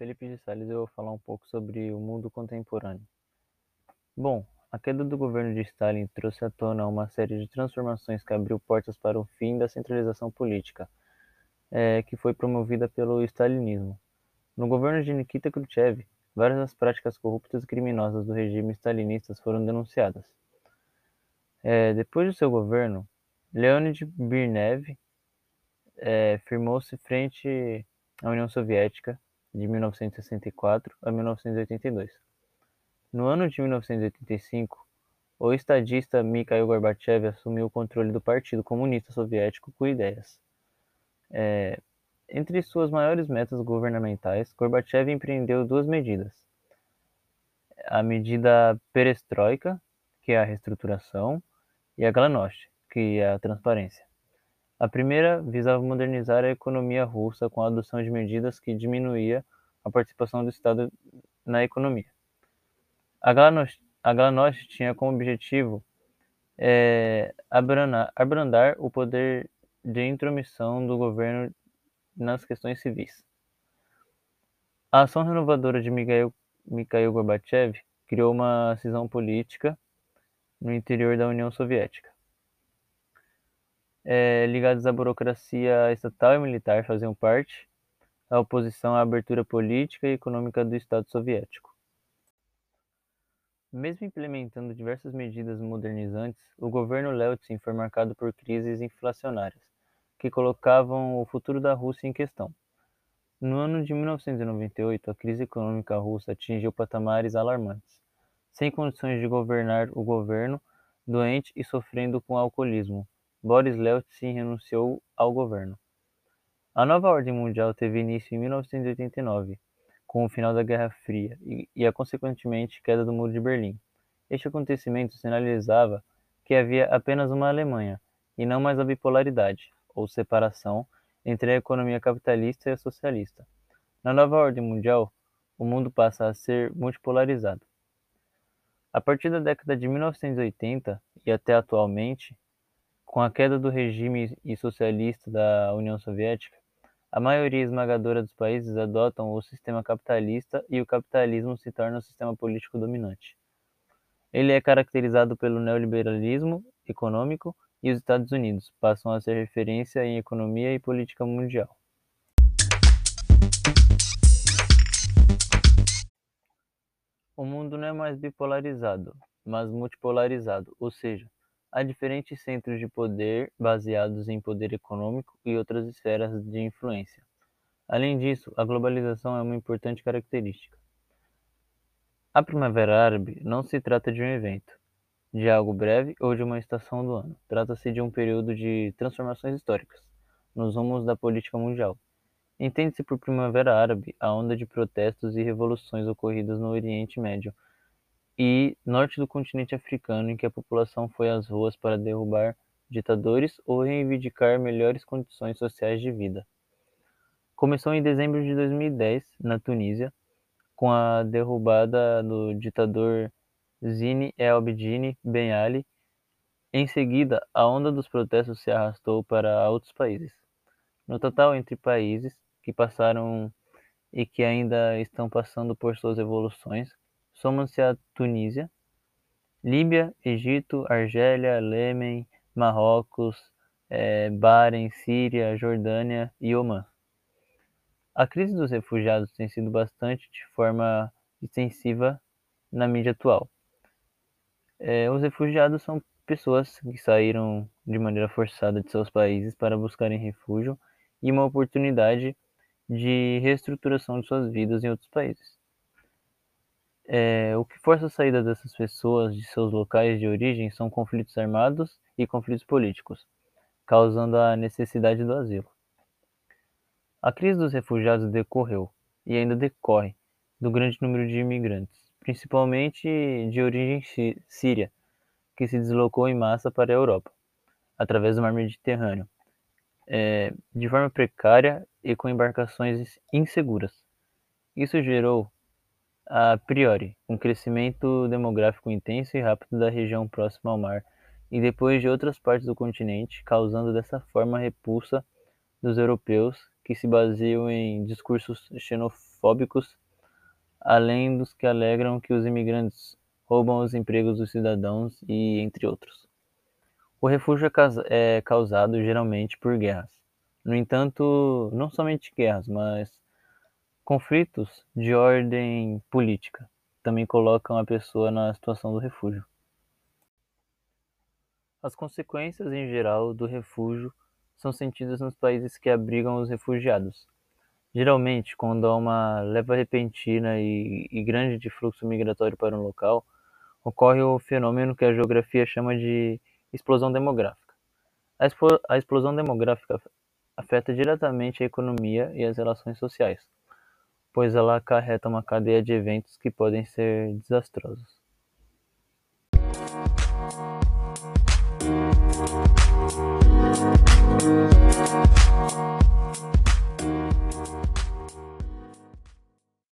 Felipe de Sales eu vou falar um pouco sobre o mundo contemporâneo. Bom, a queda do governo de Stalin trouxe à tona uma série de transformações que abriu portas para o fim da centralização política, é, que foi promovida pelo stalinismo. No governo de Nikita Khrushchev, várias das práticas corruptas e criminosas do regime stalinista foram denunciadas. É, depois do seu governo, Leonid Brezhnev é, firmou-se frente à União Soviética de 1964 a 1982. No ano de 1985, o estadista Mikhail Gorbachev assumiu o controle do Partido Comunista Soviético com ideias. É, entre suas maiores metas governamentais, Gorbachev empreendeu duas medidas. A medida Perestroika, que é a reestruturação, e a Glasnost, que é a transparência. A primeira visava modernizar a economia russa com a adoção de medidas que diminuía a participação do Estado na economia. A Glasnost tinha como objetivo é, abrandar, abrandar o poder de intromissão do governo nas questões civis. A ação renovadora de Mikhail, Mikhail Gorbachev criou uma cisão política no interior da União Soviética é, ligados à burocracia estatal e militar faziam parte, a oposição à abertura política e econômica do Estado soviético. Mesmo implementando diversas medidas modernizantes, o governo Yeltsin foi marcado por crises inflacionárias, que colocavam o futuro da Rússia em questão. No ano de 1998, a crise econômica russa atingiu patamares alarmantes, sem condições de governar o governo, doente e sofrendo com alcoolismo, Boris Yeltsin renunciou ao governo. A nova ordem mundial teve início em 1989, com o final da Guerra Fria e, e a consequentemente queda do Muro de Berlim. Este acontecimento sinalizava que havia apenas uma Alemanha, e não mais a bipolaridade, ou separação, entre a economia capitalista e a socialista. Na nova ordem mundial, o mundo passa a ser multipolarizado. A partir da década de 1980 e até atualmente, com a queda do regime socialista da União Soviética, a maioria esmagadora dos países adotam o sistema capitalista e o capitalismo se torna o sistema político dominante. Ele é caracterizado pelo neoliberalismo econômico e os Estados Unidos passam a ser referência em economia e política mundial. O mundo não é mais bipolarizado, mas multipolarizado, ou seja, Há diferentes centros de poder baseados em poder econômico e outras esferas de influência. Além disso, a globalização é uma importante característica. A Primavera Árabe não se trata de um evento, de algo breve ou de uma estação do ano. Trata-se de um período de transformações históricas nos rumos da política mundial. Entende-se por Primavera Árabe a onda de protestos e revoluções ocorridas no Oriente Médio e norte do continente africano, em que a população foi às ruas para derrubar ditadores ou reivindicar melhores condições sociais de vida. Começou em dezembro de 2010, na Tunísia, com a derrubada do ditador Zine El Abidine Ben Ali. Em seguida, a onda dos protestos se arrastou para outros países. No total, entre países que passaram e que ainda estão passando por suas evoluções, somam-se a Tunísia, Líbia, Egito, Argélia, Iêmen, Marrocos, é, Bahrein, Síria, Jordânia e Omã. A crise dos refugiados tem sido bastante de forma extensiva na mídia atual. É, os refugiados são pessoas que saíram de maneira forçada de seus países para buscarem refúgio e uma oportunidade de reestruturação de suas vidas em outros países. É, o que força a saída dessas pessoas de seus locais de origem são conflitos armados e conflitos políticos, causando a necessidade do asilo. A crise dos refugiados decorreu, e ainda decorre, do grande número de imigrantes, principalmente de origem síria, que se deslocou em massa para a Europa, através do mar Mediterrâneo, é, de forma precária e com embarcações inseguras. Isso gerou a priori, um crescimento demográfico intenso e rápido da região próxima ao mar e depois de outras partes do continente, causando dessa forma a repulsa dos europeus que se baseiam em discursos xenofóbicos além dos que alegram que os imigrantes roubam os empregos dos cidadãos e entre outros. O refúgio é, é causado geralmente por guerras. No entanto, não somente guerras, mas conflitos de ordem política também colocam a pessoa na situação do refúgio. As consequências em geral do refúgio são sentidas nos países que abrigam os refugiados. Geralmente, quando há uma leva repentina e, e grande de fluxo migratório para um local, ocorre o fenômeno que a geografia chama de explosão demográfica. A, a explosão demográfica afeta diretamente a economia e as relações sociais, pois ela acarreta uma cadeia de eventos que podem ser desastrosos.